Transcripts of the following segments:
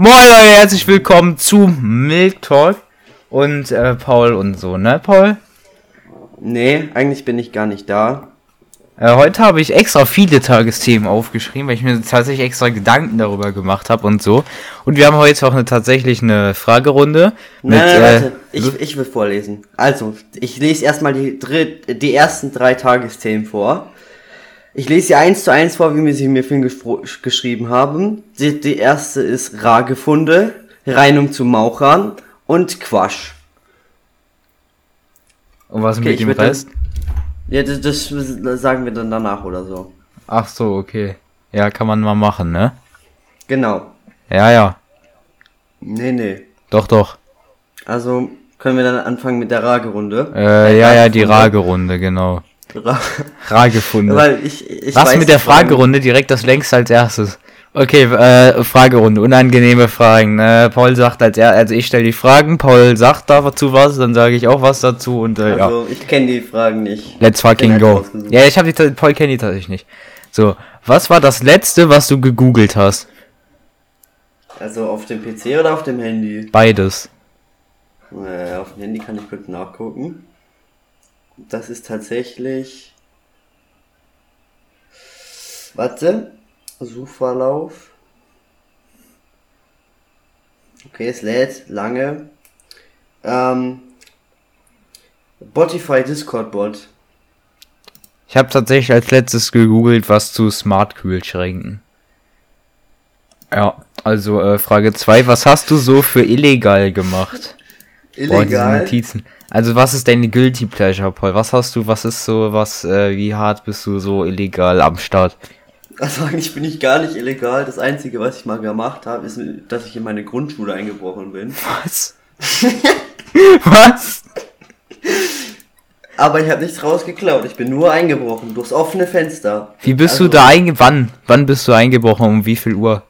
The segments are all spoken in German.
Moin Leute, herzlich willkommen zu Milk Talk und äh, Paul und so, ne Paul? Nee, eigentlich bin ich gar nicht da. Äh, heute habe ich extra viele Tagesthemen aufgeschrieben, weil ich mir tatsächlich extra Gedanken darüber gemacht habe und so. Und wir haben heute auch eine, tatsächlich eine Fragerunde. Mit, nein, nein, äh, ich, ich will vorlesen. Also, ich lese erstmal die, dritt, die ersten drei Tagesthemen vor. Ich lese sie eins zu eins vor, wie wir sie mir vorhin geschrieben haben. Die, die erste ist Ragefunde, Reinung zu Mauchern und Quasch. Und was okay, mit dem Rest? ja, das, das sagen wir dann danach oder so. Ach so, okay. Ja, kann man mal machen, ne? Genau. Ja, ja. Nee, nee. Doch, doch. Also können wir dann anfangen mit der Ragerunde. Äh, ja, ja, die Ragerunde, genau. Fragefunde. Weil ich, ich Was mit der Fragerunde direkt das längste als erstes? Okay, äh, Fragerunde, unangenehme Fragen. Ne? Paul sagt als er, also ich stelle die Fragen, Paul sagt dazu was, dann sage ich auch was dazu und äh, also, ja. ich kenne die Fragen nicht. Let's fucking go. Ja, ich habe die Paul kennt die tatsächlich nicht. So, was war das letzte, was du gegoogelt hast? Also auf dem PC oder auf dem Handy? Beides. Äh, auf dem Handy kann ich kurz nachgucken das ist tatsächlich. Warte. Suchverlauf. Okay, es lädt lange. Ähm, Spotify Discord Bot. Ich habe tatsächlich als letztes gegoogelt, was zu Smart Kühlschränken. Ja, also äh, Frage 2, was hast du so für illegal gemacht? Illegal? Boah, also was ist deine Guilty Pleasure, Paul? Was hast du, was ist so, was, äh, wie hart bist du so illegal am Start? Also eigentlich bin ich gar nicht illegal. Das Einzige, was ich mal gemacht habe, ist, dass ich in meine Grundschule eingebrochen bin. Was? was? Aber ich habe nichts rausgeklaut. Ich bin nur eingebrochen durchs offene Fenster. Wie bist also, du da eingebrochen? Wann? Wann bist du eingebrochen? Um wie viel Uhr?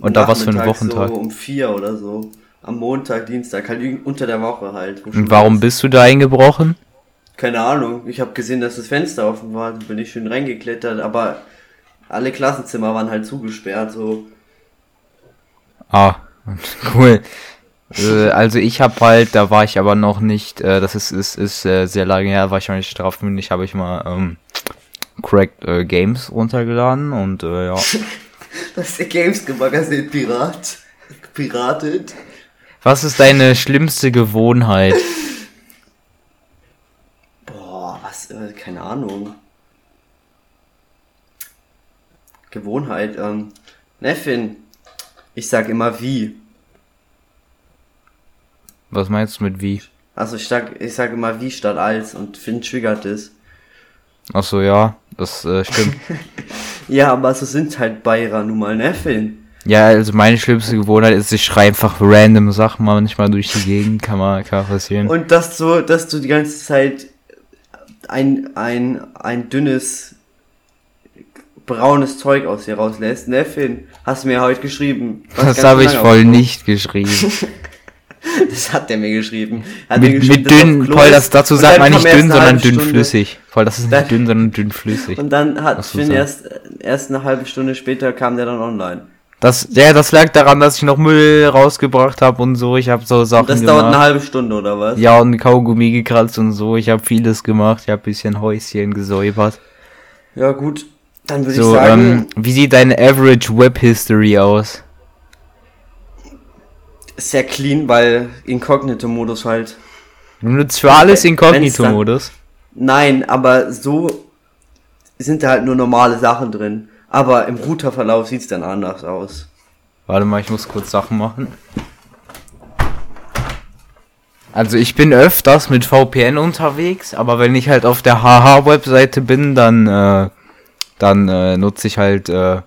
Und da was für ein Wochentag? So um vier oder so am Montag, Dienstag, halt unter der Woche halt. Und warum bist du da eingebrochen? Keine Ahnung. Ich habe gesehen, dass das Fenster offen war, bin ich schön reingeklettert, aber alle Klassenzimmer waren halt zugesperrt, so. Ah, cool. Äh, also ich habe halt, da war ich aber noch nicht, äh, das ist, ist, ist äh, sehr lange her, war ich noch nicht strafmündig, habe ich mal ähm, Cracked äh, Games runtergeladen und äh, ja. das ist der Games Magazin Pirat. Piratet. Was ist deine schlimmste Gewohnheit? Boah, was, äh, keine Ahnung. Gewohnheit, ähm, Neffin, ich sag immer wie. Was meinst du mit wie? Also ich sag, ich sag immer wie statt als und Finn triggert es. Ach so, ja, das äh, stimmt. ja, aber so sind halt Bayer nun mal, ne, Finn? Ja, also meine schlimmste Gewohnheit ist, ich schreibe einfach random Sachen manchmal durch die Gegend, kann mal, kann passieren. Und dass du, dass du die ganze Zeit ein, ein, ein dünnes, braunes Zeug aus dir rauslässt, ne, Finn? Hast du mir heute geschrieben. Das habe ich voll nicht geschrieben. das hat der mir geschrieben. Hat mit, mir geschrieben, mit dünn, Paul, das dazu sagt man nicht dünn, sondern dünnflüssig. Voll, das ist nicht dünn, sondern dünnflüssig. Und dann hat Finn erst, erst eine halbe Stunde später kam der dann online. Das, ja, das lag daran, dass ich noch Müll rausgebracht habe und so. Ich habe so Sachen Das gemacht. dauert eine halbe Stunde oder was? Ja, und Kaugummi gekratzt und so. Ich habe vieles gemacht. Ich habe bisschen Häuschen gesäubert. Ja, gut. Dann würde so, ich sagen. Ähm, wie sieht deine Average Web History aus? Sehr clean, weil Inkognito-Modus halt. Du nutzt für alles Inkognito-Modus? Nein, aber so sind da halt nur normale Sachen drin. Aber im Routerverlauf sieht es dann anders aus. Warte mal, ich muss kurz Sachen machen. Also ich bin öfters mit VPN unterwegs, aber wenn ich halt auf der HH-Webseite bin, dann, äh, dann äh, nutze ich halt äh,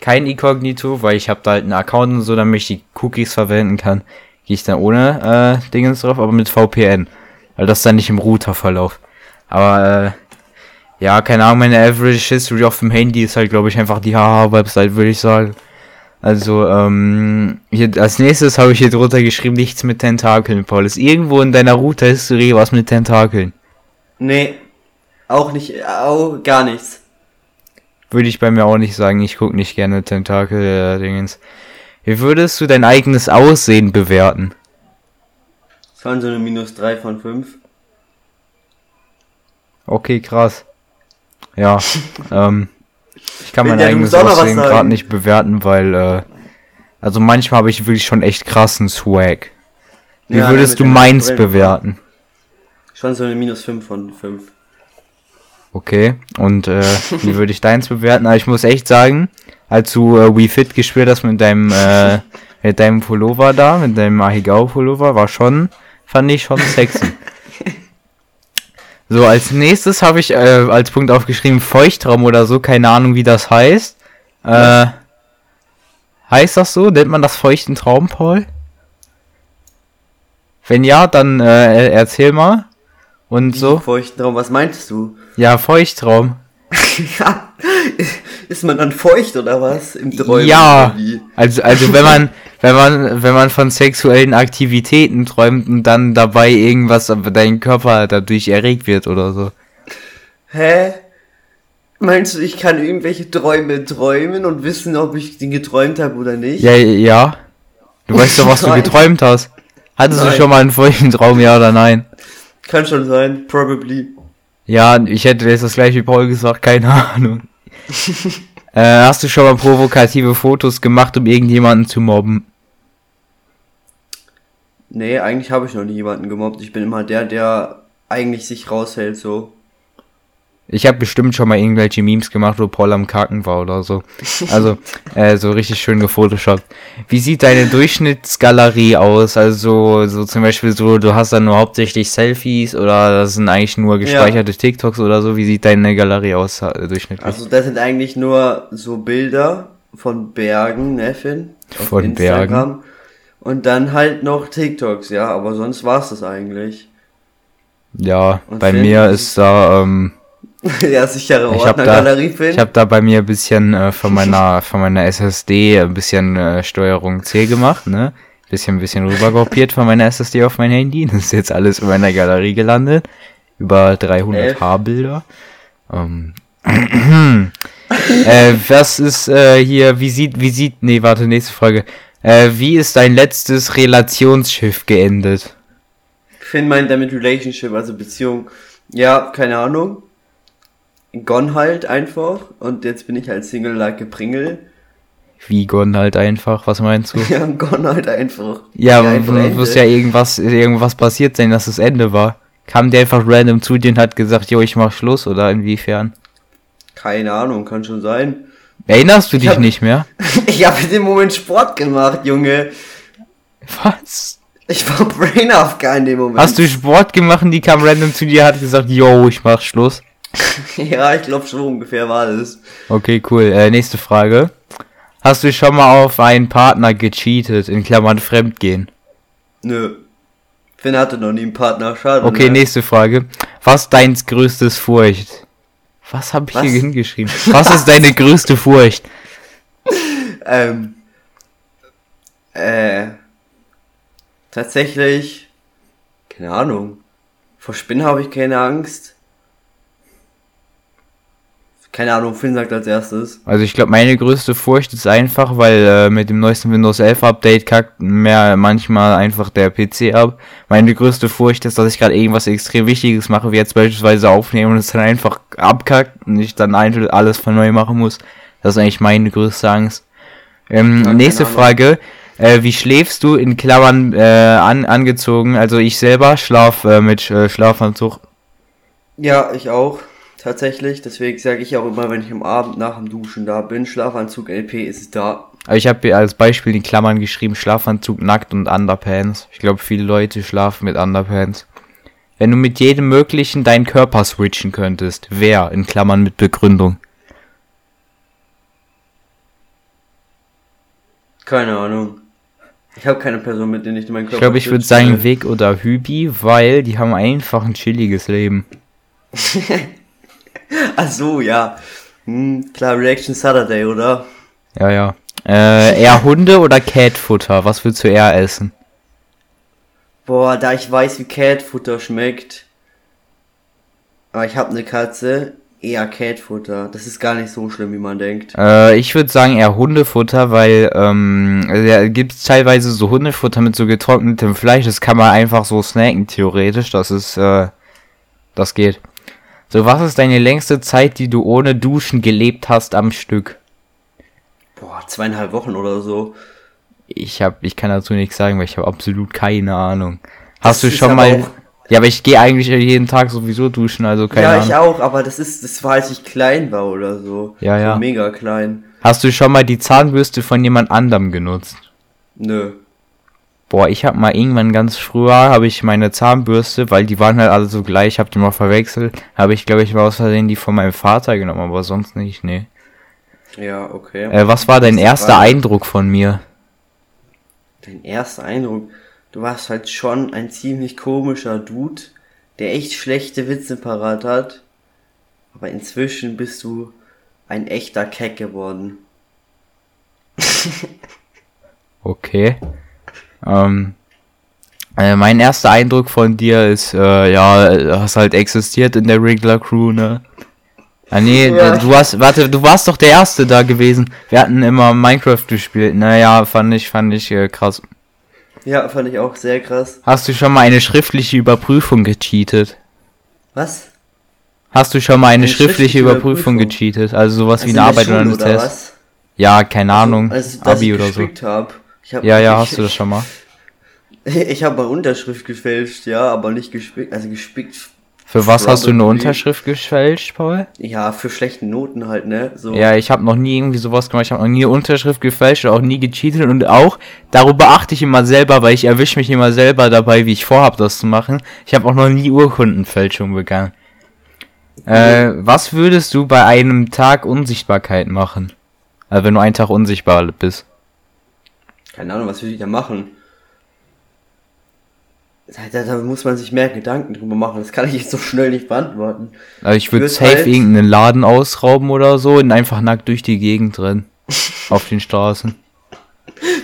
kein Inkognito, weil ich habe da halt einen Account und so, damit ich die Cookies verwenden kann. Gehe ich dann ohne äh, Dingens drauf, aber mit VPN. Weil das dann nicht im Routerverlauf. Aber äh, ja, keine Ahnung, meine Average History auf dem Handy ist halt, glaube ich, einfach die Haha-Website, würde ich sagen. Also, ähm, hier, als nächstes habe ich hier drunter geschrieben, nichts mit Tentakeln, Paul. Ist irgendwo in deiner Router-History was mit Tentakeln? Nee, auch nicht, auch gar nichts. Würde ich bei mir auch nicht sagen, ich gucke nicht gerne Tentakel-Dingens. Wie würdest du dein eigenes Aussehen bewerten? Das waren so eine minus 3 von 5. Okay, krass. Ja, ähm, ich kann mein eigenes Aussehen gerade nicht bewerten, weil, äh, also manchmal habe ich wirklich schon echt krassen Swag. Wie Ja, würdest mit du meins bewerten? Schon so eine minus 5 von 5. Okay, und äh, wie würde ich deins bewerten? Aber ich muss echt sagen, als du äh, Wii Fit gespielt hast mit deinem, äh, mit deinem Pullover da, mit deinem Ahigao Pullover, war schon, fand ich schon sexy. So, als nächstes habe ich äh, als Punkt aufgeschrieben Feuchtraum oder so, keine Ahnung wie das heißt. Äh, heißt das so? Nennt man das feuchten Traum, Paul? Wenn ja, dann äh, erzähl mal. Und so. Feuchten Raum, was meintest du? Ja, Feuchtraum. ja. Ist man dann feucht oder was? Im Träumen? Ja, oder wie? also also wenn man wenn man wenn man von sexuellen Aktivitäten träumt und dann dabei irgendwas aber dein Körper dadurch erregt wird oder so. Hä? Meinst du, ich kann irgendwelche Träume träumen und wissen, ob ich die geträumt habe oder nicht? Ja, ja. Du weißt doch, was du geträumt hast. Hattest du Nein. schon mal einen feuchten Traum, ja oder nein? Kann schon sein, probably. Ja, ich hätte jetzt das gleiche wie Paul gesagt, keine Ahnung. äh, hast du schon mal provokative Fotos gemacht, um irgendjemanden zu mobben? Nee, eigentlich habe ich noch nie jemanden gemobbt. Ich bin immer der, der eigentlich sich raushält, so. Ich habe bestimmt schon mal irgendwelche Memes gemacht, wo Paul am Kacken war oder so. Also, äh, so richtig schön gefotoshoppt. Wie sieht deine Durchschnittsgalerie aus? Also, so zum Beispiel so, du hast dann nur hauptsächlich Selfies oder das sind eigentlich nur gespeicherte TikToks oder so. Wie sieht deine Galerie aus, äh, durchschnittlich? Also das sind eigentlich nur so Bilder von Bergen, ne, Finn? Auf Von Bergen. Und dann halt noch TikToks, ja, aber sonst war's das eigentlich. ja, und bei Finn? mir ist da, ähm, ja, sichere Ordnergalerie, Finn. ich habe da bei mir ein bisschen äh, von meiner, von meiner SSD ein bisschen äh, Steuerung C gemacht, ne? Bisschen, bisschen rübergruppiert von meiner SSD auf mein Handy. Das ist jetzt alles in meiner Galerie gelandet. Über 300 Elf. H-Bilder. Ähm, äh, was ist äh, hier, wie sieht, wie sieht, nee, warte, nächste Frage. Äh, wie ist dein letztes Relationsschiff geendet? Finn meint damit Relationship, also Beziehung. Ja, keine Ahnung. Gone halt einfach. Und jetzt bin ich halt Single like a Pringle. Wie Gone halt einfach, was meinst du? Ja, gone halt einfach. Ja, einfach muss ja irgendwas, irgendwas passiert sein, dass das Ende war. Kam der einfach random zu dir und hat gesagt, jo, ich mach Schluss oder inwiefern? Keine Ahnung, kann schon sein. Erinnerst du dich hab- nicht mehr? Ich habe in dem Moment Sport gemacht, Junge. Was? Ich war Brain AFK in dem Moment. Hast du Sport gemacht und die kam random zu dir, hat gesagt, yo, ich mach Schluss? Ja, ich glaube schon ungefähr war das. Okay, cool. Äh, nächste Frage. Hast du schon mal auf einen Partner gecheatet, in Klammern fremdgehen? Nö. Finn hatte noch nie einen Partner, schade. Okay, ne? nächste Frage. Was deins größtes Furcht? Was habe ich Was? hier hingeschrieben? Was ist deine größte Furcht? Ähm. Äh. Tatsächlich. Keine Ahnung. Vor Spinnen habe ich keine Angst. Keine Ahnung, Finn sagt als erstes. Also ich glaube, meine größte Furcht ist einfach, weil äh, mit dem neuesten Windows 11 Update kackt mehr manchmal einfach der PC ab. Meine größte Furcht ist, dass ich gerade irgendwas extrem Wichtiges mache, wie jetzt beispielsweise aufnehmen und es dann einfach abkackt und ich dann einfach alles von neu machen muss. Das ist eigentlich meine größte Angst. Ähm, Ja, nächste. Frage. Äh, wie schläfst du in Klammern äh, an, angezogen? Also ich selber schlaf äh, mit äh, Schlafanzug. Ja, ich auch. Tatsächlich. Deswegen sage ich auch immer, wenn ich am Abend nach dem Duschen da bin, Schlafanzug LP ist da. Aber ich habe als Beispiel in Klammern geschrieben, Schlafanzug nackt und Underpants. Ich glaube, viele Leute schlafen mit Underpants. Wenn du mit jedem möglichen deinen Körper switchen könntest, wer? In Klammern mit Begründung. Keine Ahnung. Ich habe keine Person, mit der ich meinen Körper Ich glaube, ich würde sagen. Vic oder Hübi, weil die haben einfach ein chilliges Leben. Ach so, ja. Hm, klar, Reaction Saturday, oder? Ja, ja. Äh, eher Hunde oder Catfutter? Was würdest du eher essen? Boah, da ich weiß, wie Catfutter schmeckt. Aber ich habe eine Katze. eher Catfutter. Das ist gar nicht so schlimm, wie man denkt. Äh, ich würde sagen eher Hundefutter, weil ähm, da gibt's teilweise so Hundefutter mit so getrocknetem Fleisch. Das kann man einfach so snacken, theoretisch. Das ist, äh, das geht. So, was ist deine längste Zeit, die du ohne Duschen gelebt hast am Stück? Boah, zweieinhalb Wochen oder so. Ich hab, ich kann dazu nichts sagen, weil ich habe absolut keine Ahnung. Hast Das du schon mal? Ja, aber ich gehe eigentlich jeden Tag sowieso duschen, also keine ja, Ahnung. ich auch, aber das ist, das war, als ich klein war oder so. Ja, so ja. Mega klein. Hast du schon mal die Zahnbürste von jemand anderem genutzt? Nö. Boah, ich hab mal irgendwann ganz früher, habe ich meine Zahnbürste, weil die waren halt alle so gleich, hab die mal verwechselt, habe ich glaube ich mal aus Versehen die von meinem Vater genommen, aber sonst nicht, nee. Ja, okay. Äh, was war dein erster war- Eindruck von mir? Dein erster Eindruck, du warst halt schon ein ziemlich komischer Dude, der echt schlechte Witze parat hat. Aber inzwischen bist du ein echter Keck geworden. Okay. Ähm, äh, mein erster Eindruck von dir ist, äh, ja, du hast halt existiert in der Regular Crew, ne? Ah nee, Ja. du hast, warte, du warst doch der Erste da gewesen. Wir hatten immer Minecraft gespielt. Naja, fand ich, fand ich äh, krass. Ja, fand ich auch sehr krass. Hast du schon mal eine schriftliche Überprüfung gecheatet? Was? Hast du schon mal eine, Eine schriftliche schriftliche Überprüfung, Überprüfung? gecheatet? Also sowas wie Also eine in der Arbeit oder Schule ein oder Test? was? Ja, keine Ahnung. Also, Abi ich oder so. hab. Ich hab, Ja, ja, ich, hast du das schon mal. Ich habe mal Unterschrift gefälscht, ja, aber nicht gespickt. Also gespickt. Für was hast du eine. Unterschrift gefälscht, Paul? Ja, für schlechte Noten halt, ne? So. Ja, ich habe noch nie irgendwie sowas gemacht. Ich habe noch nie eine Unterschrift gefälscht oder auch nie gecheatet und auch darüber achte ich immer selber, weil ich erwische mich immer selber dabei, wie ich vorhab, das zu machen. Ich habe auch noch nie Urkundenfälschung begangen. Äh, was würdest du bei einem Tag Unsichtbarkeit machen? Also wenn du einen Tag unsichtbar bist. Keine Ahnung, was will ich da machen? Da, da, muss man sich mehr Gedanken drüber machen. Das kann ich jetzt so schnell nicht beantworten. Also ich würde würd safe halt- irgendeinen Laden ausrauben oder so und einfach nackt durch die Gegend rennen. auf den Straßen.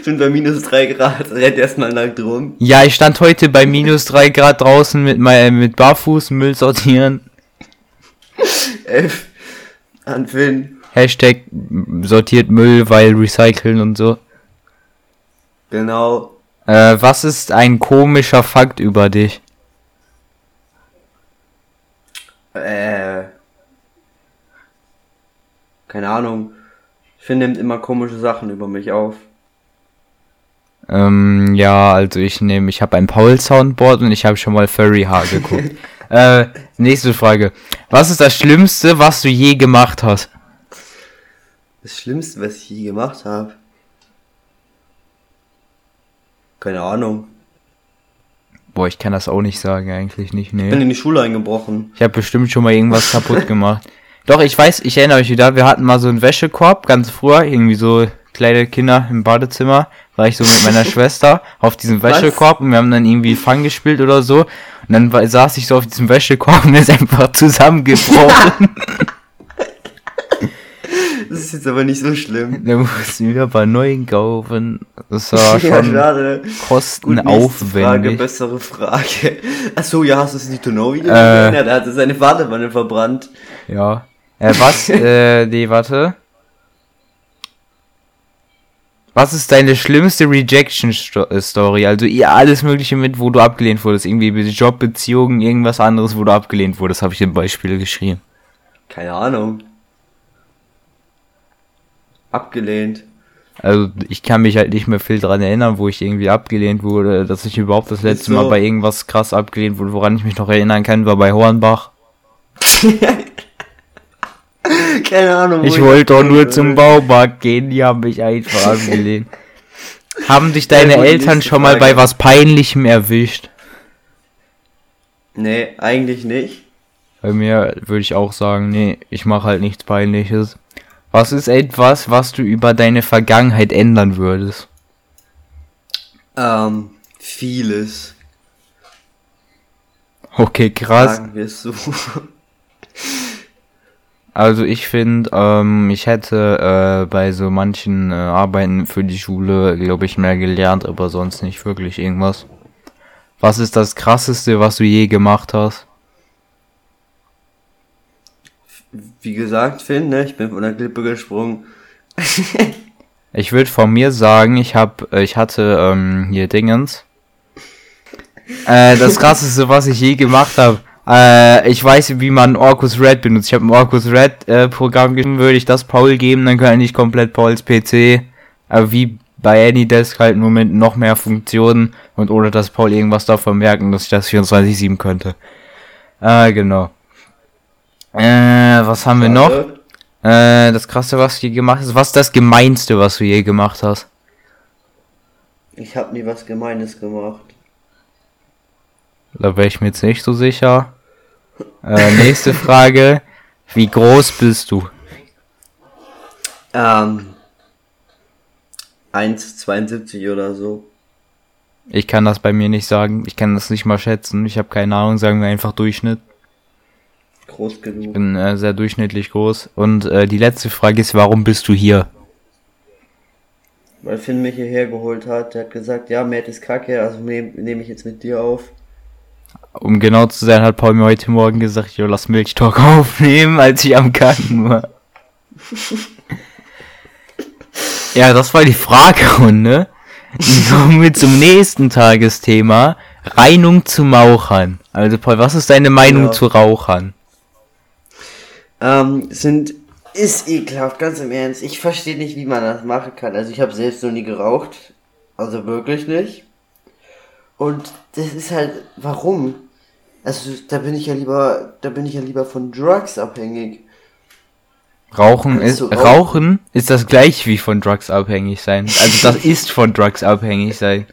Sind bei minus drei Grad, rennt erstmal nackt rum. Ja, ich stand heute bei minus drei Grad draußen mit, mein, mit Barfuß Müll sortieren. F. An Finn. Hashtag sortiert Müll, weil recyceln und so. Genau. Äh, was ist ein komischer Fakt über dich? Äh. Keine Ahnung. Finn nimmt immer komische Sachen über mich auf. Ähm, ja, also ich nehme, ich habe ein Paul Soundboard und ich habe schon mal Furry Haar geguckt. äh, nächste Frage. Was ist das Schlimmste, was du je gemacht hast? Das Schlimmste, was ich je gemacht habe. Keine Ahnung. Boah, ich kann das auch nicht sagen, eigentlich nicht, Ich bin nee. in die Schule eingebrochen. Ich habe bestimmt schon mal irgendwas kaputt gemacht. Doch, ich weiß, ich erinnere mich wieder, wir hatten mal so einen Wäschekorb, ganz früher, irgendwie so kleine Kinder im Badezimmer, war ich so mit meiner Schwester auf diesem? Wäschekorb und wir haben dann irgendwie Fang gespielt oder so. Und dann saß ich so auf diesem Wäschekorb und ist einfach zusammengebrochen. Das ist jetzt aber nicht so schlimm. dann mussten wir wieder bei neuen kaufen. Das war Ja, schon schade. Gut, nächste Frage, kostenaufwendig. bessere Frage. Achso, ja, hast du das Nitono-Video Äh. gesehen? Ja, der hatte seine Badewanne verbrannt. Ja. Äh, was? äh, nee, warte. Was ist deine schlimmste Rejection-Story? Also ihr alles Mögliche mit, wo du abgelehnt wurdest. Irgendwie Job, Beziehungen, irgendwas anderes, wo du abgelehnt wurdest, habe ich im Beispiel geschrieben. Keine Ahnung. Abgelehnt. Also ich kann mich halt nicht mehr viel dran erinnern, wo ich irgendwie abgelehnt wurde, dass ich überhaupt das letzte so. Mal bei irgendwas krass abgelehnt wurde. Woran ich mich noch erinnern kann, war bei Hornbach. Keine Ahnung. Ich wollte doch nur zum. Baumarkt gehen, die haben mich einfach abgelehnt. Haben dich deine Ja, Eltern schon mal Frage. bei was Peinlichem erwischt? Nee, eigentlich nicht. Bei mir würde ich auch sagen, nee, ich mache halt nichts Peinliches. Was ist etwas, was du über deine Vergangenheit ändern würdest? Ähm, vieles. Okay, krass. Sagen wir es so. Also ich finde, ähm, ich hätte äh, bei so manchen äh, Arbeiten für die Schule, glaube ich, mehr gelernt, aber sonst nicht wirklich irgendwas. Was ist das krasseste, was du je gemacht hast? Wie gesagt, Finn, ne, ich bin von der Klippe gesprungen. ich würde von mir sagen, ich hab, ich hatte ähm, hier Dingens. Äh, das krasseste, was ich je gemacht habe. Äh, ich weiß, wie man Orcus Red benutzt. Ich habe ein Orcus Red äh, Programm geschrieben, würde ich das Paul geben, dann kann ich komplett Pauls PC. Aber wie bei AnyDesk halt nur mit noch mehr Funktionen und ohne dass Paul irgendwas davon merken, dass ich das 24-7 könnte. Äh, genau. Äh, was haben wir noch? Äh, das krasse, was du je gemacht hast. Was ist das gemeinste, was du je gemacht hast? Ich habe nie was Gemeines gemacht. Da wäre ich mir jetzt nicht so sicher. Äh, nächste Frage. Wie groß bist du? Ähm, 1,72 oder so. Ich kann das bei mir nicht sagen. Ich kann das nicht mal schätzen. Ich habe keine Ahnung. Sagen wir einfach Durchschnitt. Groß genug. Ich bin äh, sehr durchschnittlich groß. Und äh, die letzte Frage ist, warum bist du hier? Weil Finn mich hierher geholt hat. Der hat gesagt, ja, Matt ist kacke, also nehme nehm ich jetzt mit dir auf. Um genau zu sein, hat Paul mir heute Morgen gesagt, jo, lass Milchtalk aufnehmen, als ich am Kacken war. ja, das war die Fragerunde. Kommen wir zum nächsten Tagesthema. Reinung zu Mauchern. Also Paul, was ist deine Meinung ja. zu Rauchern? Ähm, sind, ist ekelhaft, ganz im Ernst. Ich verstehe nicht, wie man das machen kann. Also ich habe selbst noch nie geraucht. Also wirklich nicht. Und das ist halt, warum? Also da bin ich ja lieber, da bin ich ja lieber von Drugs abhängig. Rauchen ist, rauchen? rauchen ist das gleich wie von Drugs abhängig sein. Also das ist von Drugs abhängig sein.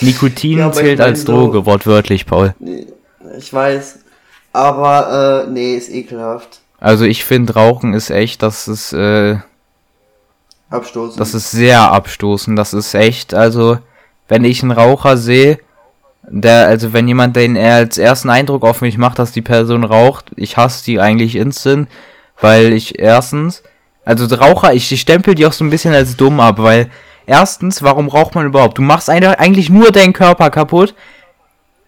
Nikotin ja, zählt als Droge, so, wortwörtlich, Paul. Ich weiß. Aber, äh, nee, ist ekelhaft. Also ich finde Rauchen ist echt, das ist, äh, abstoßend. Das ist sehr abstoßend. Das ist echt, also, wenn ich einen Raucher sehe, der, also wenn jemand den er als ersten Eindruck auf mich macht, dass die Person raucht, ich hasse die eigentlich instant, weil ich erstens, also Raucher, ich, ich stempel die auch so ein bisschen als dumm ab, weil erstens, warum raucht man überhaupt? Du machst eigentlich nur deinen Körper kaputt.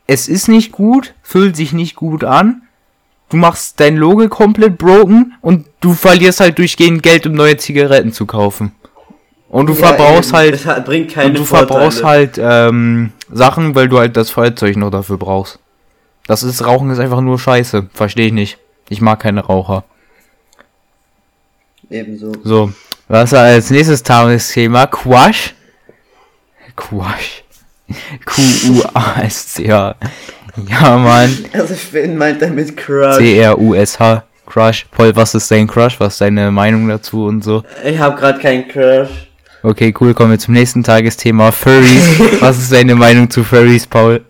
Es ist nicht gut, fühlt sich nicht gut an. Du machst dein Logo komplett broken und du verlierst halt durchgehend Geld, um neue Zigaretten zu kaufen. Und du ja, verbrauchst eben. halt. Bringt keine und du Vorteile. verbrauchst halt ähm, Sachen, weil du halt das Feuerzeug noch dafür brauchst. Das ist Rauchen ist einfach nur Scheiße. Verstehe ich nicht. Ich mag keine Raucher. Ebenso. So. Was als nächstes Tagesthema? Quash. Quash. Q-U-A-S-C-H. Ja, Mann. Also, Finn meint damit Crush. C-R-U-S-H. Crush. Paul, was ist dein Crush? Was ist deine Meinung dazu und so? Ich habe gerade keinen Crush. Okay, cool, kommen wir zum nächsten Tagesthema. Furries. Was ist deine Meinung zu Furries, Paul?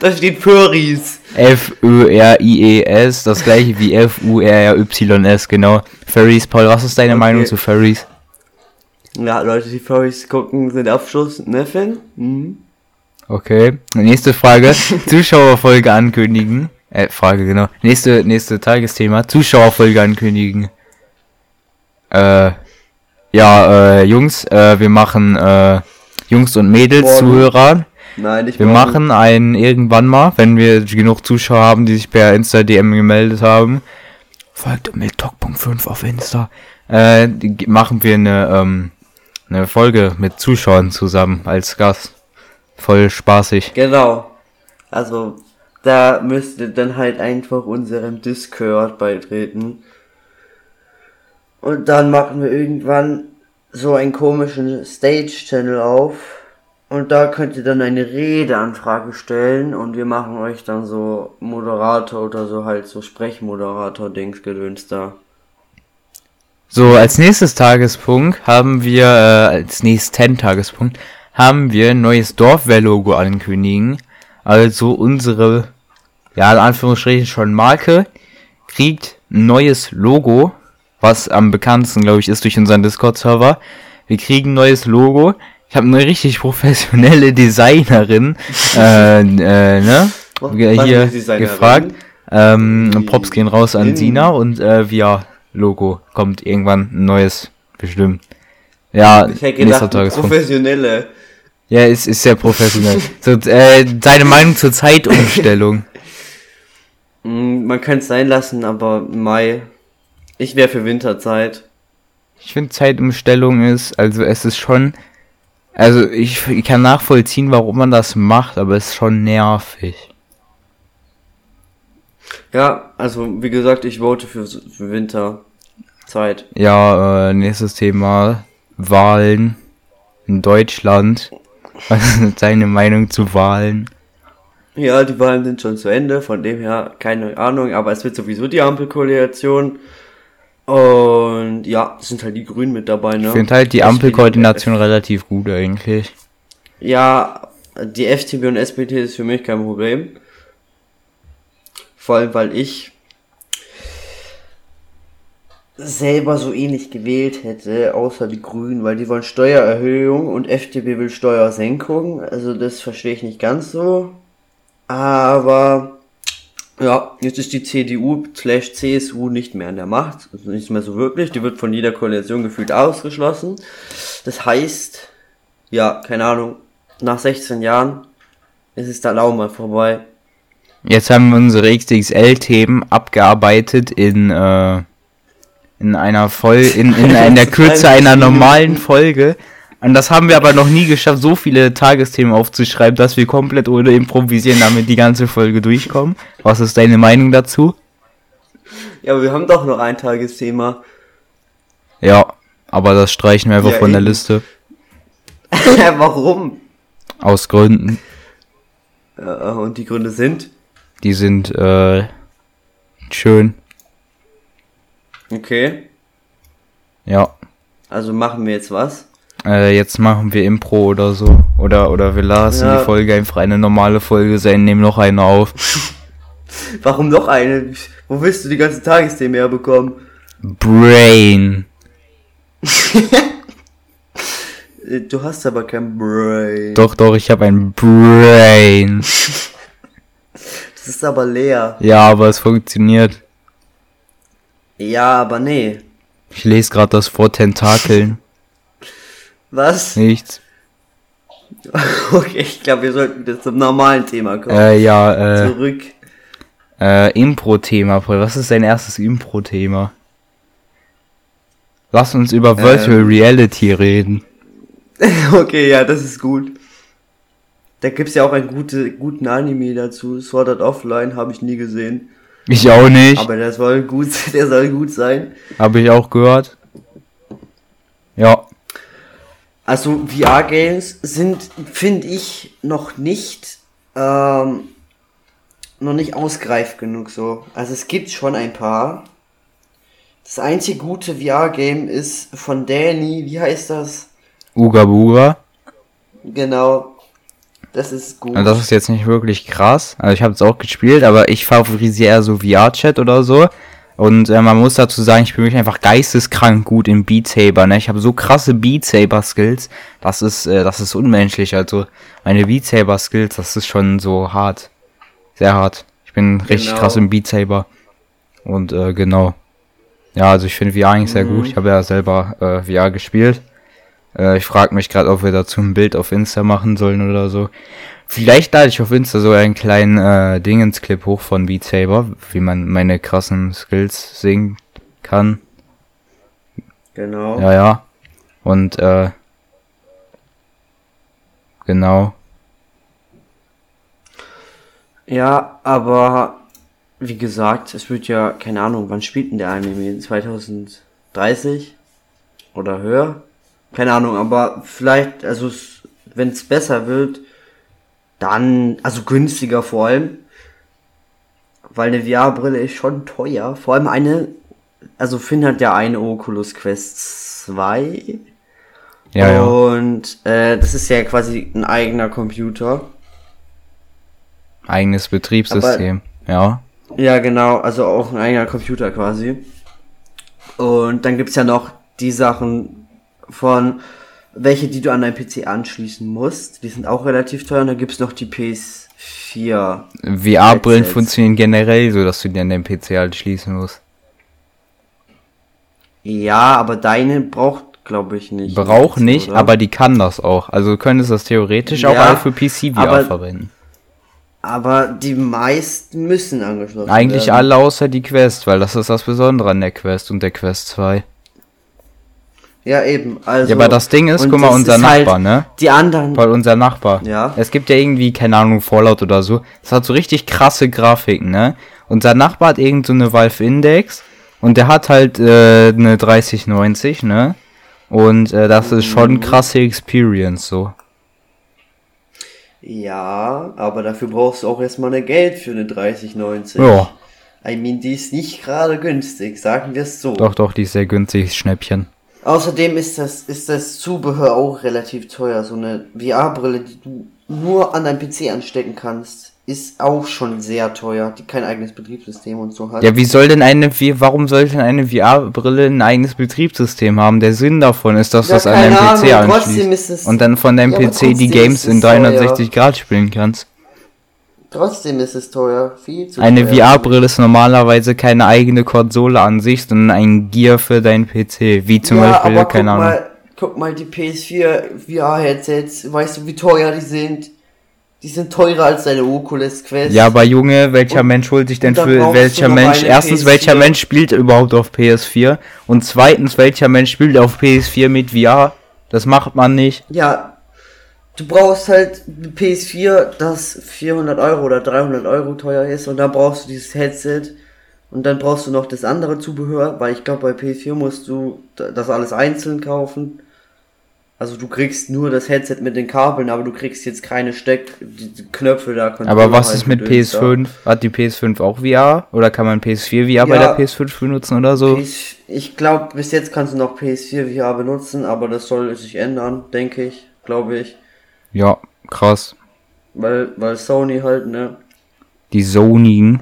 Da steht Furries. F-Ö-R-I-E-S, das gleiche wie F-U-R-R-Y-S, genau. Furries, Paul, was ist deine okay. Meinung zu Furries? Ja, Leute, die Furries gucken, sind Abschluss, ne, Finn? Mhm. Okay, nächste Frage. Zuschauerfolge ankündigen. Äh, Frage, genau. Nächste, nächste Tagesthema. Zuschauerfolge ankündigen. Äh, ja, äh, Jungs, äh, wir machen äh, Jungs und Mädels. Zuhörer. Nein, nicht Wir morgen. machen einen irgendwann mal, wenn wir genug Zuschauer haben, die sich per Insta DM gemeldet haben. Folgt miltalk.5 auf Insta. Äh, machen wir eine, ähm, eine Folge mit Zuschauern zusammen als Gast. Voll spaßig. Genau. Also, da müsst ihr dann halt einfach unserem Discord beitreten. Und dann machen wir irgendwann so einen komischen Stage-Channel auf. Und da könnt ihr dann eine Redeanfrage stellen und wir machen euch dann so Moderator oder so halt so Sprechmoderator-Dings gedöns da. So, als nächstes Tagespunkt haben wir, äh, als nächsten Tagespunkt, haben wir ein neues Dorfwehr-Logo ankündigen. Also unsere, ja, in Anführungsstrichen schon Marke, kriegt ein neues Logo was am bekanntesten, glaube ich, ist durch unseren Discord-Server. Wir kriegen ein neues Logo. Ich habe eine richtig professionelle Designerin äh, äh, ne? hier gefragt. Ähm, Pops gehen raus an Sina und äh, via Logo kommt irgendwann ein neues bestimmt. Ja, ich hätte gedacht, professionelle. Ja, ist, ist sehr professionell. so, äh, deine Meinung zur Zeitumstellung. Mm, Man könnte es sein lassen, aber Mai. Ich wäre für Winterzeit. Ich finde Zeitumstellung ist, also es ist schon, also ich, ich kann nachvollziehen, warum man das macht, aber es ist schon nervig. Ja, also wie gesagt, ich vote für, für Winterzeit. Ja, äh, nächstes Thema, Wahlen in Deutschland. Deine Meinung zu Wahlen? Ja, die Wahlen sind schon zu Ende, von dem her keine Ahnung, aber es wird sowieso die Ampelkoalition. Und ja, es sind halt die Grünen mit dabei, ne? Ich finde halt die Ampelkoordination relativ gut eigentlich. Ja, die FDP und SPD ist für mich kein Problem. Vor allem, weil ich selber so ähnlich gewählt hätte, außer die Grünen, weil die wollen Steuererhöhung und FDP will Steuersenkung. Also das verstehe ich nicht ganz so. Aber ja, jetzt ist die CDU slash CSU nicht mehr an der Macht. Also nicht mehr so wirklich. Die wird von jeder Koalition gefühlt ausgeschlossen. Das heißt, ja, keine Ahnung, nach 16 Jahren ist es dann auch mal vorbei. Jetzt haben wir unsere XXL-Themen abgearbeitet in, äh, in einer Folge, in, in, in der Kürze einer normalen Folge. Und das haben wir aber noch nie geschafft, so viele Tagesthemen aufzuschreiben, dass wir komplett ohne Improvisieren damit die ganze Folge durchkommen. Was ist deine Meinung dazu? Ja, wir haben doch noch ein Tagesthema. Ja, aber das streichen wir einfach Ja, von der. Liste. Warum? Aus Gründen. Äh, und die Gründe sind? Die sind, äh, schön. Okay. Ja. Also machen wir jetzt was? Äh, jetzt machen wir Impro oder so. Oder, oder wir lassen Ja. die Folge einfach eine normale Folge sein, nehmen noch eine auf. Warum noch eine? Wo willst du die ganzen Tagesthemen herbekommen? Brain. Du hast aber kein Brain. Doch, doch, ich habe ein Brain. Das ist aber leer. Ja, aber es funktioniert. Ja, aber nee. Ich lese gerade das vor Tentakeln. Was? Nichts. Okay, ich glaube, wir sollten wieder zum normalen Thema kommen. Äh, ja, äh, Zurück. äh, Impro-Thema, Paul. Was ist dein erstes Impro-Thema? Lass uns über Virtual Ähm. Reality reden. Okay, ja, das ist gut. Da gibt's ja auch einen gute, guten Anime dazu. Sword Art Offline habe ich nie gesehen. Ich auch nicht. Aber der soll gut, der soll gut sein. Habe ich auch gehört. Ja. Also VR-Games sind, finde ich, noch nicht, ähm, noch nicht ausgereift genug so. Also es gibt schon ein paar. Das einzige gute VR-Game ist von Danny, wie heißt das? Uga Buga. Genau. Das ist gut. Also das ist jetzt nicht wirklich krass. Also ich habe es auch gespielt, aber ich favorisiere eher so VR-Chat oder so. Und äh, man muss dazu sagen, ich bin wirklich einfach geisteskrank gut im Beat Saber. Ne? Ich habe so krasse Beat Saber Skills. Das ist, äh, das ist unmenschlich. Also meine Beat Saber Skills, das ist schon so hart, sehr hart. Ich bin richtig Genau. krass im Beat Saber. Und äh, genau. Ja, also ich finde VR eigentlich sehr Mhm. gut. Ich habe ja selber äh, VR gespielt. Äh, ich frage mich gerade, ob wir dazu ein Bild auf Insta machen sollen oder so. Vielleicht lade ich auf Insta so einen kleinen äh, Dingens-Clip hoch von Beat Saber, wie man meine krassen Skills singen kann. genau. Ja, ja. Und äh, genau. Ja, aber wie gesagt, es wird ja, keine Ahnung, wann spielt denn der Anime? 2030? Oder höher? Keine Ahnung, aber vielleicht, also wenn es besser wird, dann, also günstiger vor allem. Weil eine VR-Brille ist schon teuer. Vor allem eine, also Finn hat ja eine Oculus Quest 2. Ja, ja. Und äh, das ist ja quasi ein eigener Computer. Eigenes Betriebssystem. ja. Ja, genau, also auch ein eigener Computer quasi. Und dann gibt's ja noch die Sachen von welche, die du an deinen PC anschließen musst. Die sind auch relativ teuer. Und dann gibt's noch die PS4. VR-Brillen funktionieren generell so, dass du dir an deinem PC halt schließen musst. Ja, aber deine braucht, glaube ich, nicht. Braucht nicht, oder? aber die kann das auch. Also du könntest das theoretisch auch Ja, alle für PC VR aber- verwenden. Aber die meisten müssen angeschlossen Eigentlich werden. alle außer die Quest, weil das ist das Besondere an der Quest und der Quest 2. Ja, eben. Also, Ja, aber das Ding ist, guck mal, unser halt Nachbar, ne? Die anderen. Weil unser Nachbar. Ja. Es gibt ja irgendwie, keine Ahnung, Fallout oder so. Das hat so richtig krasse Grafiken, ne? Unser Nachbar hat irgend so eine Valve Index und der hat halt äh, eine 3090, ne? Und äh, das ist schon Mhm. krasse Experience so. Ja, aber dafür brauchst du auch erstmal eine Geld für eine 3090. Ja, I mean, die ist nicht gerade günstig, sagen wir es so. doch, doch, die ist sehr günstig, Schnäppchen. Außerdem ist das, ist das Zubehör auch relativ teuer. So eine VR-Brille, die du nur an deinem PC anstecken kannst, ist auch schon sehr teuer, die kein eigenes Betriebssystem und so hat. Ja, wie soll denn eine, wie, warum soll denn eine VR-Brille ein eigenes Betriebssystem haben? Der Sinn davon ist, dass Ja, du es an deinem PC Ahnung, anschließt und dann von deinem Ja, PC die Games in es teuer. 360 Grad spielen kannst. Trotzdem ist es teuer, viel zu Eine. VR-Brille ist normalerweise keine eigene Konsole an sich, sondern ein Gear für deinen PC. Wie zum ja, Beispiel, aber guck keine Ahnung. mal, guck mal die PS4 VR-Headsets, weißt du, wie teuer die sind? Die sind teurer als deine Oculus Quest. Ja, aber Junge, welcher Und- Mensch holt sich denn für welcher Mensch? Erstens, PS4. welcher Mensch spielt überhaupt auf PS4? Und zweitens, welcher Mensch spielt auf PS4 mit VR? Das macht man nicht. Ja, du brauchst halt ein PS4, das 400 Euro oder 300 Euro teuer ist und dann brauchst du dieses Headset und dann brauchst du noch das andere Zubehör, weil ich glaube bei PS4 musst du da- das alles einzeln kaufen. Also du kriegst nur das Headset mit den Kabeln, aber du kriegst jetzt keine Steck, Knöpfe da. Aber was halt ist mit gedöns da. PS5? Hat die PS5 auch VR? Oder kann man PS4 VR bei Ja. der PS5 benutzen oder so? PS, ich glaube, bis jetzt kannst du noch PS4 VR benutzen, aber das soll sich ändern, denke ich, glaube ich. Ja, krass. Weil, weil Sony halt, ne? Die Sony.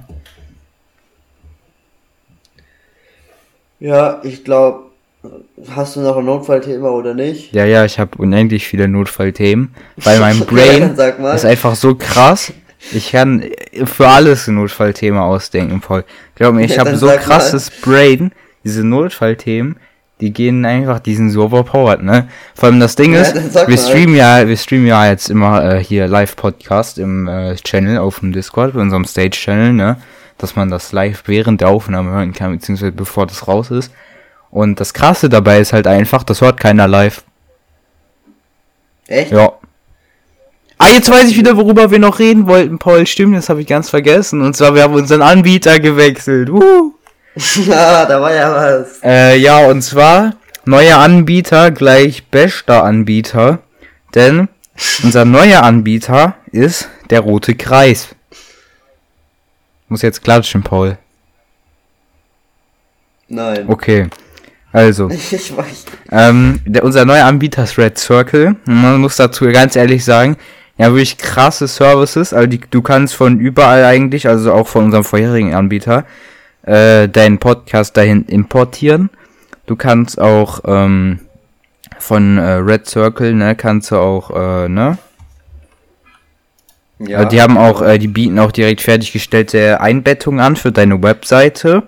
Ja, ich glaube, hast du noch ein Notfallthema oder nicht? Ja, ja, ich habe unendlich viele Notfallthemen, weil mein Ja, Brain mal. ist einfach so krass. Ich kann für alles ein Notfallthema ausdenken, Paul. Glaub mir, ich Ja, habe so sag mal. krasses Brain. Diese Notfallthemen, die gehen einfach, die sind so overpowered, ne? Vor allem das Ding Ja, ist, sag wir streamen ja, wir streamen ja jetzt immer äh, hier Live-Podcast im äh, Channel auf dem Discord, bei unserem Stage-Channel, ne? Dass man das live während der Aufnahme hören kann, beziehungsweise bevor das raus ist. Und das Krasse dabei ist halt einfach, das hört keiner live. Echt? Ja. Ah, jetzt weiß ich wieder, worüber wir noch reden wollten, Paul. Stimmt, das habe ich ganz vergessen. Und zwar, wir haben unseren Anbieter gewechselt. Uh. ja, da war ja was. Äh, ja, und zwar, neuer Anbieter gleich bester Anbieter. Denn unser neuer Anbieter ist der Rote Kreis. Muss jetzt klatschen, Paul. Nein. Okay. Also. Ich weiß. Ähm, der, unser neuer Anbieter ist Red Circle. Man muss dazu ganz ehrlich sagen, ja, wirklich krasse Services. Also die, du kannst von überall eigentlich, also auch von unserem vorherigen Anbieter, äh, deinen Podcast dahin importieren. Du kannst auch ähm, von äh, Red Circle, ne, kannst du auch, äh, ne? Ja. Also die haben auch, äh, die bieten auch direkt fertiggestellte Einbettungen an für deine Webseite.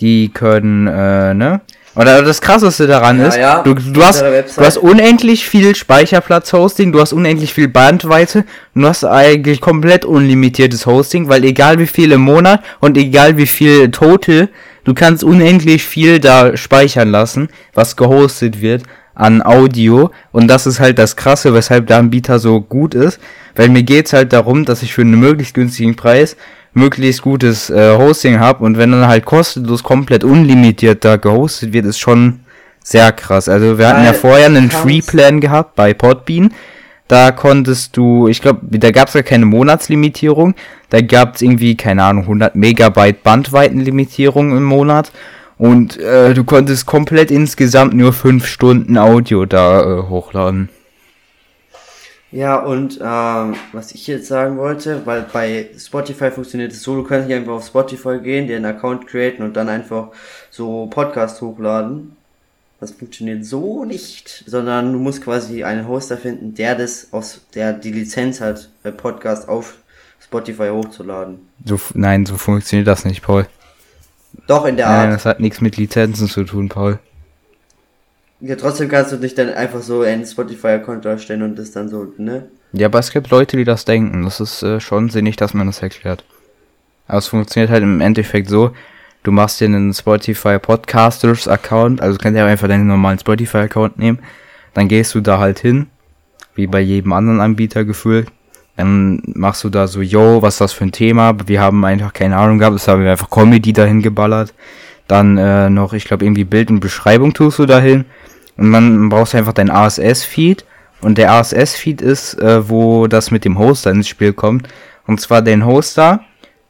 Die können, äh, ne? Oder das krasseste daran Ja, ist, ja, du, du, hast, du hast unendlich viel Speicherplatz-Hosting, du hast unendlich viel Bandweite und du hast eigentlich komplett unlimitiertes Hosting, weil egal wie viel im Monat und egal wie viel total, du kannst unendlich viel da speichern lassen, was gehostet wird an Audio. Und das ist halt das Krasse, weshalb der Anbieter so gut ist, weil mir geht's halt darum, dass ich für einen möglichst günstigen Preis möglichst gutes äh, Hosting habe und wenn dann halt kostenlos komplett unlimitiert da gehostet wird, ist schon sehr krass. Also wir hatten ja Weil vorher einen kannst- Free Plan gehabt bei Podbean. Da konntest du, ich glaube, da gab es ja keine Monatslimitierung. Da gab es irgendwie, keine Ahnung, 100 Megabyte Bandweitenlimitierung im Monat. Und äh, du konntest komplett insgesamt nur 5 Stunden Audio da äh, hochladen. Ja, und ähm, was ich jetzt sagen wollte, weil bei Spotify funktioniert es so, du kannst nicht einfach auf Spotify gehen, dir einen Account createn und dann einfach so Podcast hochladen. Das funktioniert so nicht, sondern du musst quasi einen Hoster finden, der das aus, der die Lizenz hat, bei Podcast auf Spotify hochzuladen. So, nein, so funktioniert das nicht, Paul. Doch in der Nein, Art. das hat nichts mit Lizenzen zu tun, Paul. Ja, trotzdem kannst du dich dann einfach so einen Spotify-Account erstellen und das dann so, ne? Ja, aber es gibt Leute, die das denken. Das ist äh, schon sinnig, dass man das erklärt. Aber es funktioniert halt im Endeffekt so, du machst dir einen Spotify Podcasters Account, also kannst du ja einfach deinen normalen Spotify Account nehmen, dann gehst du da halt hin, wie bei jedem anderen Anbieter gefühlt, dann machst du da so, yo, was ist das für ein Thema? Wir haben einfach keine Ahnung gehabt, das haben wir einfach Comedy dahin geballert. Dann äh, noch, ich glaube, irgendwie Bild und Beschreibung tust du dahin. Und dann brauchst du einfach dein ASS-Feed. Und der ASS-Feed ist, äh, wo das mit dem Hoster ins Spiel kommt. Und zwar den Hoster,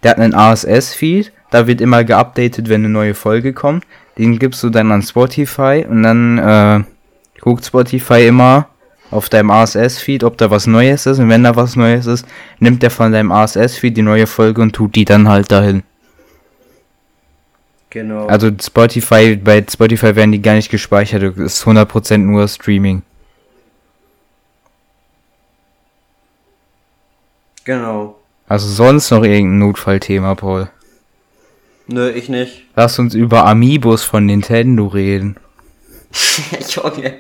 der hat einen ASS-Feed. Da wird immer geupdatet, wenn eine neue Folge kommt. Den gibst du dann an Spotify und dann äh, guckt Spotify immer, auf deinem RSS-Feed, ob da was Neues ist. Und wenn da was Neues ist, nimmt er von deinem RSS-Feed die neue Folge und tut die dann halt dahin. Genau. Also Spotify, bei Spotify werden die gar nicht gespeichert, das ist 100% nur Streaming. Genau. Also sonst noch irgendein Notfallthema, Paul? Nö, ich nicht. Lass uns über Amiibos von Nintendo reden. Junge.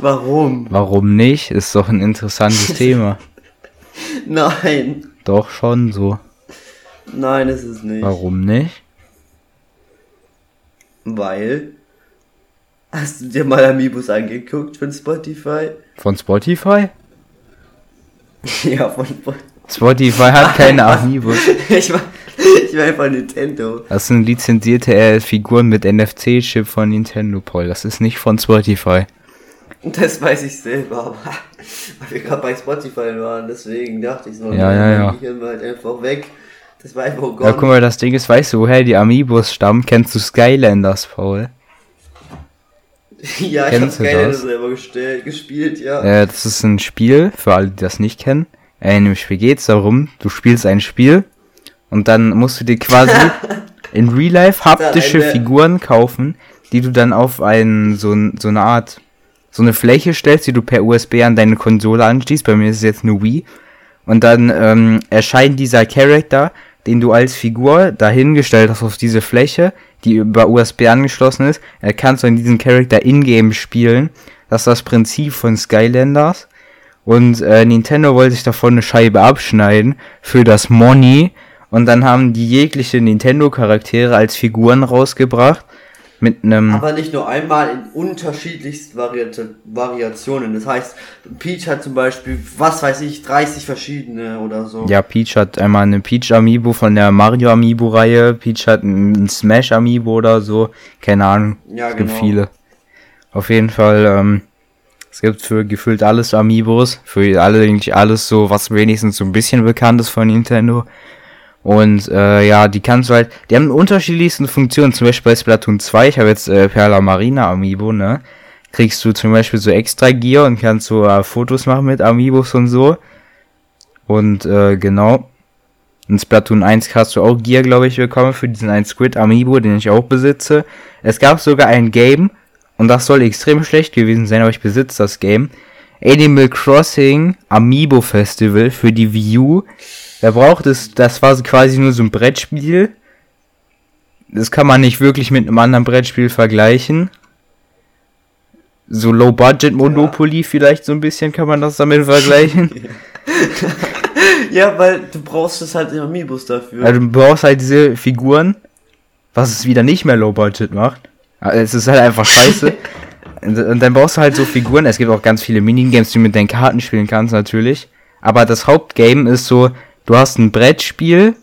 Warum? Warum nicht? Ist doch ein interessantes Thema. Nein. Doch schon so. Nein, ist es nicht. Warum nicht? Weil. Hast du dir mal Amiibos angeguckt von Spotify? Von Spotify? ja, von Spotify. Spotify hat keine Amiibos. ich war, ich war von Nintendo. Das sind lizenzierte äh, Figuren mit NFC-Chip von Nintendo, Paul. Das ist nicht von Spotify. Das weiß ich selber, aber weil wir gerade bei Spotify waren, deswegen dachte ich so, ja, ja, ja. Ich halt einfach weg. Das war einfach. Ja, guck mal, das Ding ist, weißt du, woher die Amiibos stammen? Kennst du Skylanders, Paul? ja, Kennst ich hab Skylanders selber gespielt, ja. Äh, das ist ein Spiel, für alle, die das nicht kennen. Äh, in dem Spiel geht's darum, du spielst ein Spiel und dann musst du dir quasi in Real Life haptische Figuren kaufen, die du dann auf einen, so, so eine Art so eine Fläche stellst, die du per USB an deine Konsole anschließt. Bei mir ist es jetzt eine Wii. Und dann ähm, erscheint dieser Charakter, den du als Figur dahingestellt hast auf diese Fläche, die über USB angeschlossen ist. Er kannst du in diesen Charakter in-game spielen. Das ist das Prinzip von Skylanders. Und äh, Nintendo wollte sich davon eine Scheibe abschneiden für das Money. Und dann haben die jegliche Nintendo-Charaktere als Figuren rausgebracht mit einem. Aber nicht nur einmal in unterschiedlichsten Variate, Variationen. Das heißt, Peach hat zum Beispiel, was weiß ich, 30 verschiedene oder so. Ja, Peach hat einmal eine Peach Amiibo von der Mario Amiibo Reihe. Peach hat einen Smash Amiibo oder so. Keine Ahnung. Ja, es genau. gibt viele. Auf jeden Fall, ähm, es gibt für gefühlt alles Amiibos. Für alle eigentlich alles so, was wenigstens so ein bisschen bekannt ist von Nintendo. Und äh, ja, die kannst du halt, die haben unterschiedlichsten Funktionen, zum Beispiel bei Splatoon 2, ich habe jetzt äh, Perla Marina Amiibo, ne? Kriegst du zum Beispiel so extra Gear und kannst so äh, Fotos machen mit Amiibos und so. Und äh, genau. In Splatoon 1 hast du auch Gear, glaube ich, bekommen für diesen einen Squid Amiibo, den ich auch besitze. Es gab sogar ein Game, und das soll extrem schlecht gewesen sein, aber ich besitze das Game. Animal Crossing Amiibo Festival für die Wii U Wer braucht es? Das war quasi nur so ein Brettspiel. Das kann man nicht wirklich mit einem anderen Brettspiel vergleichen. So Low-Budget Monopoly ja. vielleicht so ein bisschen kann man das damit vergleichen. ja, weil du brauchst es halt in Amiibos dafür. Also du brauchst halt diese Figuren, was es wieder nicht mehr Low-Budget macht. Es ist halt einfach scheiße. Und dann brauchst du halt so Figuren. Es gibt auch ganz viele Minigames, die du mit deinen Karten spielen kannst, natürlich. Aber das Hauptgame ist so, du hast ein Brettspiel,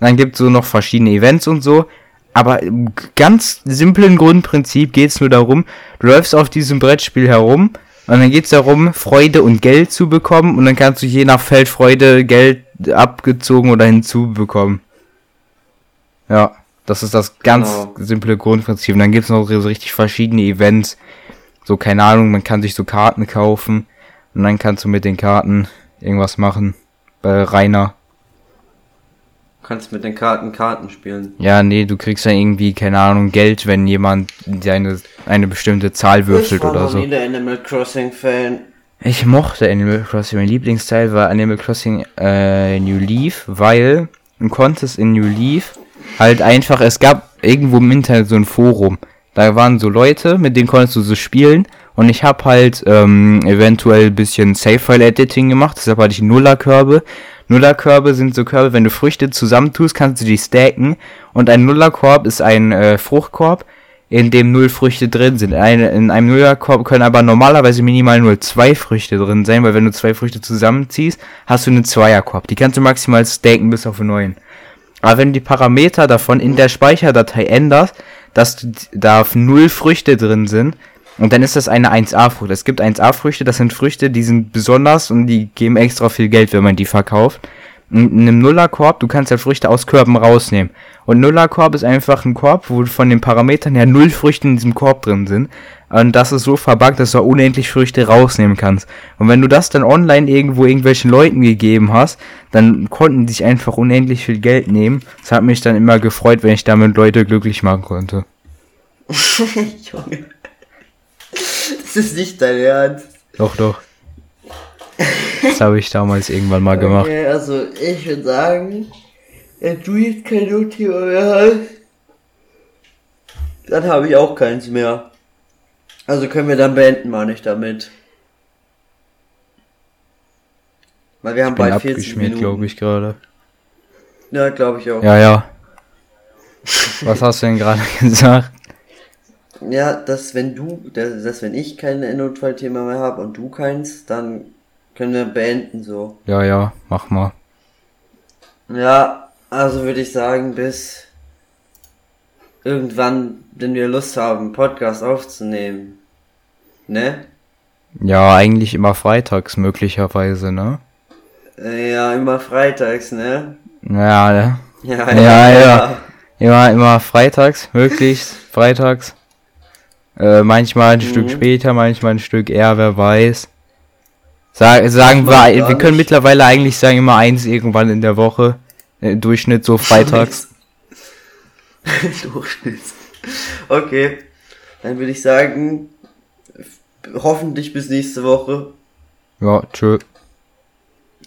dann gibt es so noch verschiedene Events und so. Aber im ganz simplen Grundprinzip geht es nur darum, du läufst auf diesem Brettspiel herum und dann geht es darum, Freude und Geld zu bekommen und dann kannst du je nach Feld Freude Geld abgezogen oder hinzubekommen. Ja, das ist das ganz genau. simple Grundprinzip. Und dann gibt es noch so richtig verschiedene Events. So, keine Ahnung, man kann sich so Karten kaufen und dann kannst du mit den Karten irgendwas machen. Bei Rainer kannst mit den Karten Karten spielen. Ja, nee, du kriegst ja irgendwie, keine Ahnung, Geld, wenn jemand eine, eine bestimmte Zahl würfelt oder so. Ich war noch nie der Animal Crossing Fan. Ich mochte Animal Crossing. Mein Lieblingsteil war Animal Crossing äh, New Leaf, weil du konntest in New Leaf halt einfach, es gab irgendwo im Internet so ein Forum. Da waren so Leute, mit denen konntest du so spielen Und ich habe halt ähm, eventuell ein bisschen Safe-File-Editing gemacht, deshalb hatte ich Nullerkörbe. Nullerkörbe sind so Körbe, wenn du Früchte zusammentust, kannst du die stacken. Und ein Nullerkorb ist ein äh, Fruchtkorb, in dem null Früchte drin sind. Eine, in einem Nullerkorb können aber normalerweise minimal nur zwei Früchte drin sein, weil wenn du zwei Früchte zusammenziehst, hast du einen Zweierkorb. Die kannst du maximal staken bis auf neun. Aber wenn du die Parameter davon in der Speicherdatei änderst, dass da null Früchte drin sind, und dann ist das eine 1A-Frucht. Es gibt 1A-Früchte, das sind Früchte, die sind besonders und die geben extra viel Geld, wenn man die verkauft. In einem Nullerkorb, du kannst ja Früchte aus Körben rausnehmen. Und Nullerkorb ist einfach ein Korb, wo von den Parametern her null Früchte in diesem Korb drin sind. Und das ist so verbuggt, dass du unendlich Früchte rausnehmen kannst. Und wenn du das dann online irgendwo irgendwelchen Leuten gegeben hast, dann konnten die sich einfach unendlich viel Geld nehmen. Das hat mich dann immer gefreut, wenn ich damit Leute glücklich machen konnte. Junge. Das ist nicht dein Ernst. Doch, doch. Das habe ich damals irgendwann mal gemacht. Okay, also ich würde sagen, wenn du jetzt kein Notthema mehr hast, dann habe ich auch keins mehr. Also können wir dann beenden, meine ich damit. Weil wir haben Bin bald 40 abgeschmiert, Minuten. glaube ich gerade. Ja, glaube ich auch. Ja, ja. Was hast du denn gerade gesagt? Ja, dass wenn du, dass, wenn ich kein Notfallthema mehr habe und du keins, dann können wir beenden so. Ja, ja, mach mal. Ja, also würde ich sagen, bis irgendwann, wenn wir Lust haben, Podcast aufzunehmen. Ne? Ja, eigentlich immer freitags möglicherweise, ne? Äh, Ja, immer freitags, ne? Ja, ne? Ja, Ja, ja. Immer, immer freitags, möglichst freitags. Äh, manchmal ein Stück Mhm. später, manchmal ein Stück eher, wer weiß. Sag, sagen wir, wir können nicht. mittlerweile eigentlich sagen immer eins irgendwann in der Woche. Äh, Im Durchschnitt so freitags. Durchschnitt. Okay. Dann würde ich sagen, hoffentlich bis nächste Woche. Ja, tschö.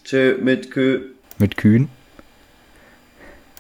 Tschö mit Kö. Mit Kühen.